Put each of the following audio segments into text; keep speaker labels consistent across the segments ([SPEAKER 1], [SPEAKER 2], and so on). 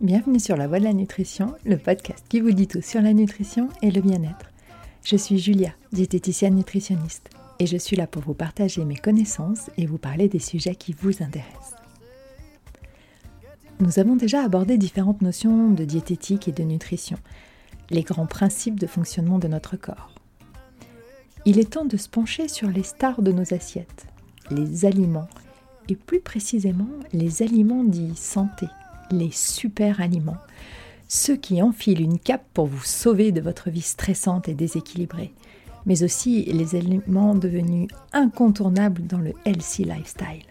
[SPEAKER 1] Bienvenue sur La Voie de la Nutrition, le podcast qui vous dit tout sur la nutrition et le bien-être. Je suis Julia, diététicienne nutritionniste, et je suis là pour vous partager mes connaissances et vous parler des sujets qui vous intéressent. Nous avons déjà abordé différentes notions de diététique et de nutrition, les grands principes de fonctionnement de notre corps. Il est temps de se pencher sur les stars de nos assiettes, les aliments, et plus précisément les aliments dits santé, les super aliments, ceux qui enfilent une cape pour vous sauver de votre vie stressante et déséquilibrée, mais aussi les aliments devenus incontournables dans le healthy lifestyle.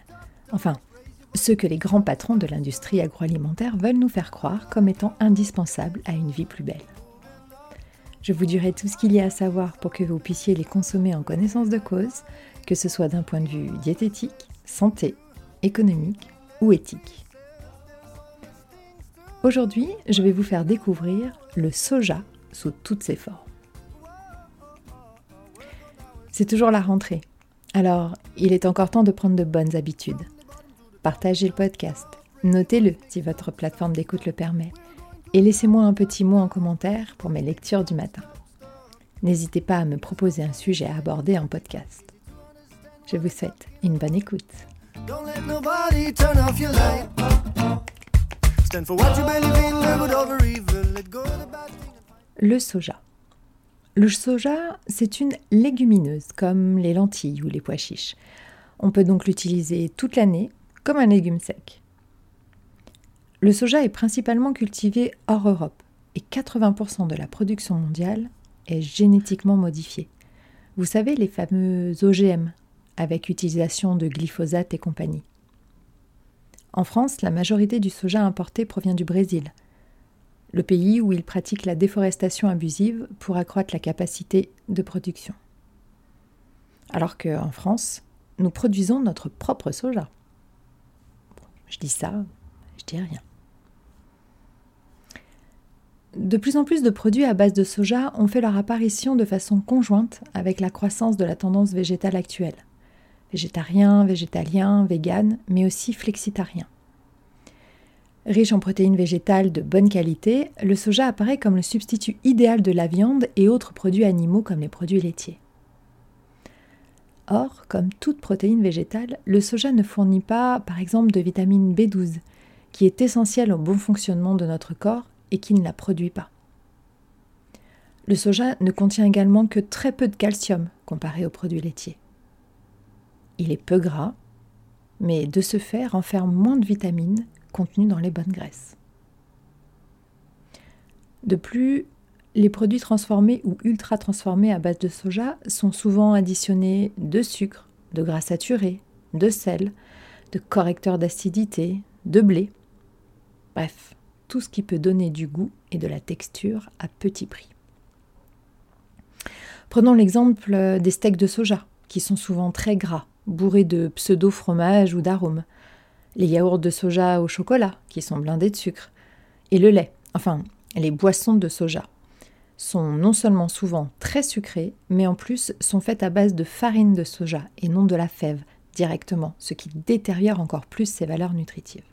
[SPEAKER 1] Enfin, ceux que les grands patrons de l'industrie agroalimentaire veulent nous faire croire comme étant indispensables à une vie plus belle. Je vous dirai tout ce qu'il y a à savoir pour que vous puissiez les consommer en connaissance de cause, que ce soit d'un point de vue diététique, santé, économique ou éthique. Aujourd'hui, je vais vous faire découvrir le soja sous toutes ses formes. C'est toujours la rentrée, alors il est encore temps de prendre de bonnes habitudes. Partagez le podcast, notez-le si votre plateforme d'écoute le permet et laissez-moi un petit mot en commentaire pour mes lectures du matin. N'hésitez pas à me proposer un sujet à aborder en podcast. Je vous souhaite une bonne écoute. Le soja. Le soja, c'est une légumineuse comme les lentilles ou les pois chiches. On peut donc l'utiliser toute l'année comme un légume sec. Le soja est principalement cultivé hors Europe et 80% de la production mondiale est génétiquement modifiée. Vous savez, les fameux OGM, avec utilisation de glyphosate et compagnie. En France, la majorité du soja importé provient du Brésil, le pays où il pratique la déforestation abusive pour accroître la capacité de production. Alors qu'en France, nous produisons notre propre soja. je dis ça, je dis rien. De plus en plus de produits à base de soja ont fait leur apparition de façon conjointe avec la croissance de la tendance végétale actuelle. Végétarien, végétalien, vegan, mais aussi flexitarien. Riche en protéines végétales de bonne qualité, le soja apparaît comme le substitut idéal de la viande et autres produits animaux comme les produits laitiers. Or, comme toute protéine végétale, le soja ne fournit pas, par exemple, de vitamine B12, qui est essentielle au bon fonctionnement de notre corps et qui ne la produit pas. Le soja ne contient également que très peu de calcium comparé aux produits laitiers. Il est peu gras, mais de ce fait renferme moins de vitamines contenues dans les bonnes graisses. De plus, les produits transformés ou ultra transformés à base de soja sont souvent additionnés de sucre, de gras saturé, de sel, de correcteurs d'acidité, de blé. Bref, tout ce qui peut donner du goût et de la texture à petit prix. Prenons l'exemple des steaks de soja, qui sont souvent très gras, bourrés de pseudo-fromage ou d'arômes, les yaourts de soja au chocolat, qui sont blindés de sucre, et le lait, enfin les boissons de soja, sont non seulement souvent très sucrées, mais en plus sont faites à base de farine de soja et non de la fève directement, ce qui détériore encore plus ses valeurs nutritives.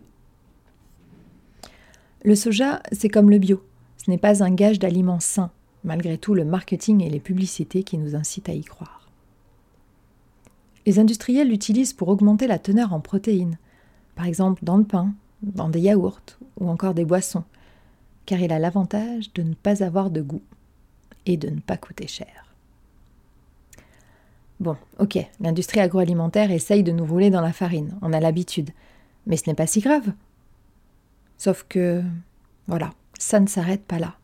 [SPEAKER 1] Le soja, c'est comme le bio. Ce n'est pas un gage d'aliments sains, malgré tout le marketing et les publicités qui nous incitent à y croire. Les industriels l'utilisent pour augmenter la teneur en protéines, par exemple dans le pain, dans des yaourts ou encore des boissons, car il a l'avantage de ne pas avoir de goût et de ne pas coûter cher. Bon, ok, l'industrie agroalimentaire essaye de nous rouler dans la farine, on a l'habitude, mais ce n'est pas si grave. Sauf que, voilà, ça ne s'arrête pas là.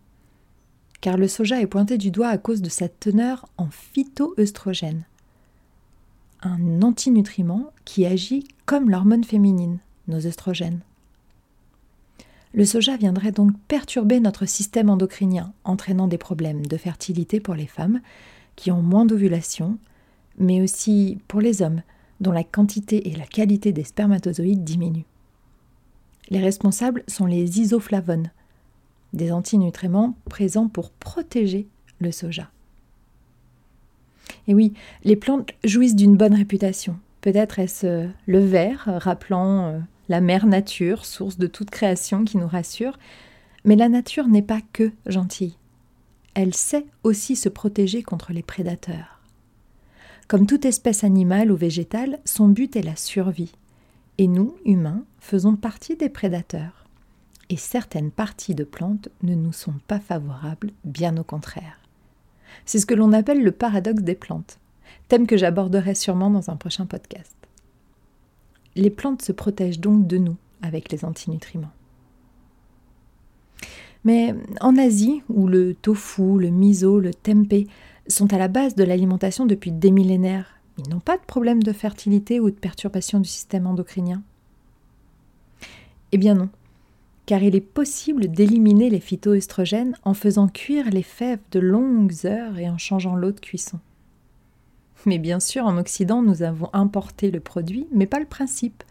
[SPEAKER 1] Car le soja est pointé du doigt à cause de sa teneur en phytoœstrogène, un antinutriment qui agit comme l'hormone féminine, nos œstrogènes. Le soja viendrait donc perturber notre système endocrinien, entraînant des problèmes de fertilité pour les femmes qui ont moins d'ovulation, mais aussi pour les hommes dont la quantité et la qualité des spermatozoïdes diminuent. Les responsables sont les isoflavones, des antinutriments présents pour protéger le soja. Et oui, les plantes jouissent d'une bonne réputation. Peut-être est-ce euh, le vert, rappelant euh, la mère nature, source de toute création qui nous rassure. Mais la nature n'est pas que gentille. Elle sait aussi se protéger contre les prédateurs. Comme toute espèce animale ou végétale, son but est la survie. Et nous, humains, faisons partie des prédateurs. Et certaines parties de plantes ne nous sont pas favorables, bien au contraire. C'est ce que l'on appelle le paradoxe des plantes, thème que j'aborderai sûrement dans un prochain podcast. Les plantes se protègent donc de nous avec les antinutriments. Mais en Asie, où le tofu, le miso, le tempeh sont à la base de l'alimentation depuis des millénaires, ils n'ont pas de problème de fertilité ou de perturbation du système endocrinien? Eh bien non, car il est possible d'éliminer les phytoestrogènes en faisant cuire les fèves de longues heures et en changeant l'eau de cuisson. Mais bien sûr, en Occident, nous avons importé le produit, mais pas le principe.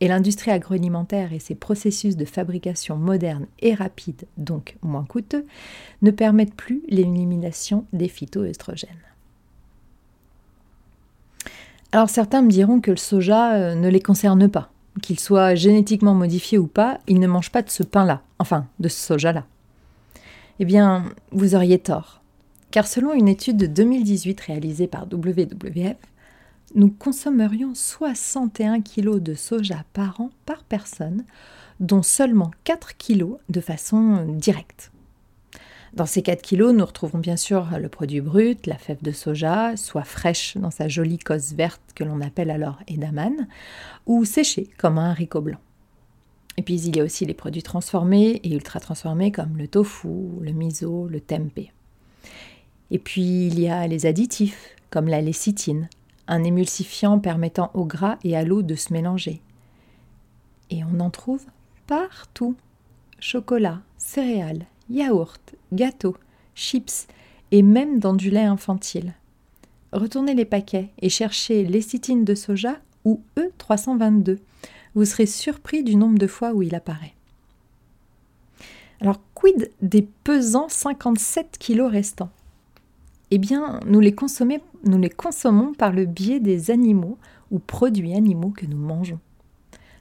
[SPEAKER 1] Et l'industrie agroalimentaire et ses processus de fabrication modernes et rapides, donc moins coûteux, ne permettent plus l'élimination des phytoestrogènes. Alors certains me diront que le soja euh, ne les concerne pas, qu'il soit génétiquement modifié ou pas, ils ne mangent pas de ce pain-là, enfin de ce soja-là. Eh bien, vous auriez tort. Car selon une étude de 2018 réalisée par WWF, nous consommerions 61 kg de soja par an par personne, dont seulement 4 kg de façon directe. Dans ces 4 kg, nous retrouvons bien sûr le produit brut, la fève de soja, soit fraîche dans sa jolie cosse verte que l'on appelle alors edamame, ou séchée comme un haricot blanc. Et puis il y a aussi les produits transformés et ultra transformés comme le tofu, le miso, le tempeh. Et puis il y a les additifs, comme la lécithine, un émulsifiant permettant au gras et à l'eau de se mélanger. Et on en trouve partout. Chocolat, céréales, yaourts, gâteaux, chips et même dans du lait infantile. Retournez les paquets et cherchez lécithine de soja ou E322. Vous serez surpris du nombre de fois où il apparaît. Alors, quid des pesants 57 kilos restants? Eh bien, nous les, nous les consommons par le biais des animaux ou produits animaux que nous mangeons,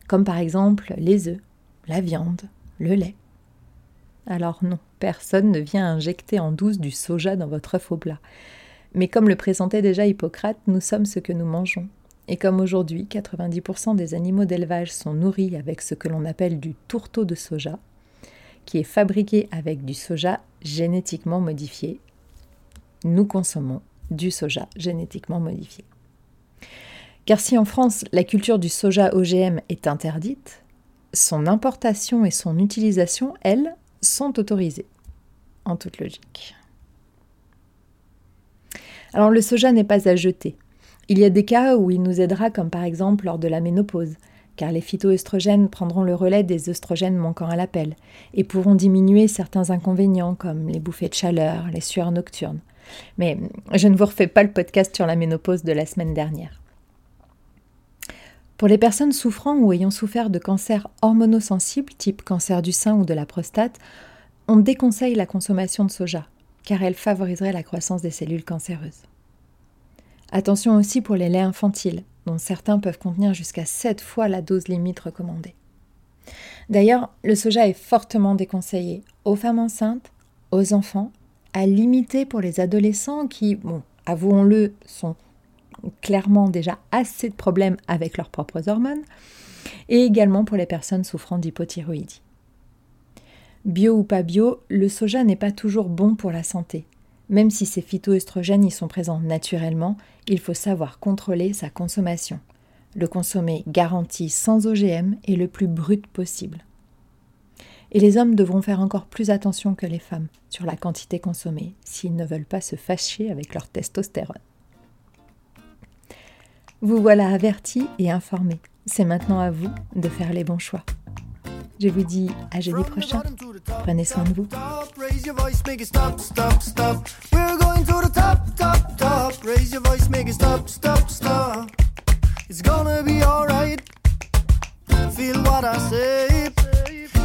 [SPEAKER 1] comme par exemple les œufs, la viande, le lait. Alors non, personne ne vient injecter en douce du soja dans votre œuf au plat. Mais comme le présentait déjà Hippocrate, nous sommes ce que nous mangeons. Et comme aujourd'hui, 90% des animaux d'élevage sont nourris avec ce que l'on appelle du tourteau de soja, qui est fabriqué avec du soja génétiquement modifié nous consommons du soja génétiquement modifié. Car si en France la culture du soja OGM est interdite, son importation et son utilisation, elles, sont autorisées, en toute logique. Alors le soja n'est pas à jeter. Il y a des cas où il nous aidera, comme par exemple lors de la ménopause, car les phytoestrogènes prendront le relais des œstrogènes manquant à l'appel et pourront diminuer certains inconvénients comme les bouffées de chaleur, les sueurs nocturnes. Mais je ne vous refais pas le podcast sur la ménopause de la semaine dernière. Pour les personnes souffrant ou ayant souffert de cancers hormonosensibles, type cancer du sein ou de la prostate, on déconseille la consommation de soja, car elle favoriserait la croissance des cellules cancéreuses. Attention aussi pour les laits infantiles, dont certains peuvent contenir jusqu'à 7 fois la dose limite recommandée. D'ailleurs, le soja est fortement déconseillé aux femmes enceintes, aux enfants à limiter pour les adolescents qui, bon, avouons-le, sont clairement déjà assez de problèmes avec leurs propres hormones, et également pour les personnes souffrant d'hypothyroïdie. Bio ou pas bio, le soja n'est pas toujours bon pour la santé. Même si ces phytoestrogènes y sont présents naturellement, il faut savoir contrôler sa consommation. Le consommer garanti sans OGM et le plus brut possible et les hommes devront faire encore plus attention que les femmes sur la quantité consommée s'ils ne veulent pas se fâcher avec leur testostérone. Vous voilà avertis et informés. C'est maintenant à vous de faire les bons choix. Je vous dis à jeudi prochain. Prenez soin de vous.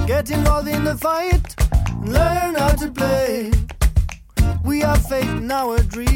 [SPEAKER 1] Get involved in the fight, learn how to play. We have faith in our dreams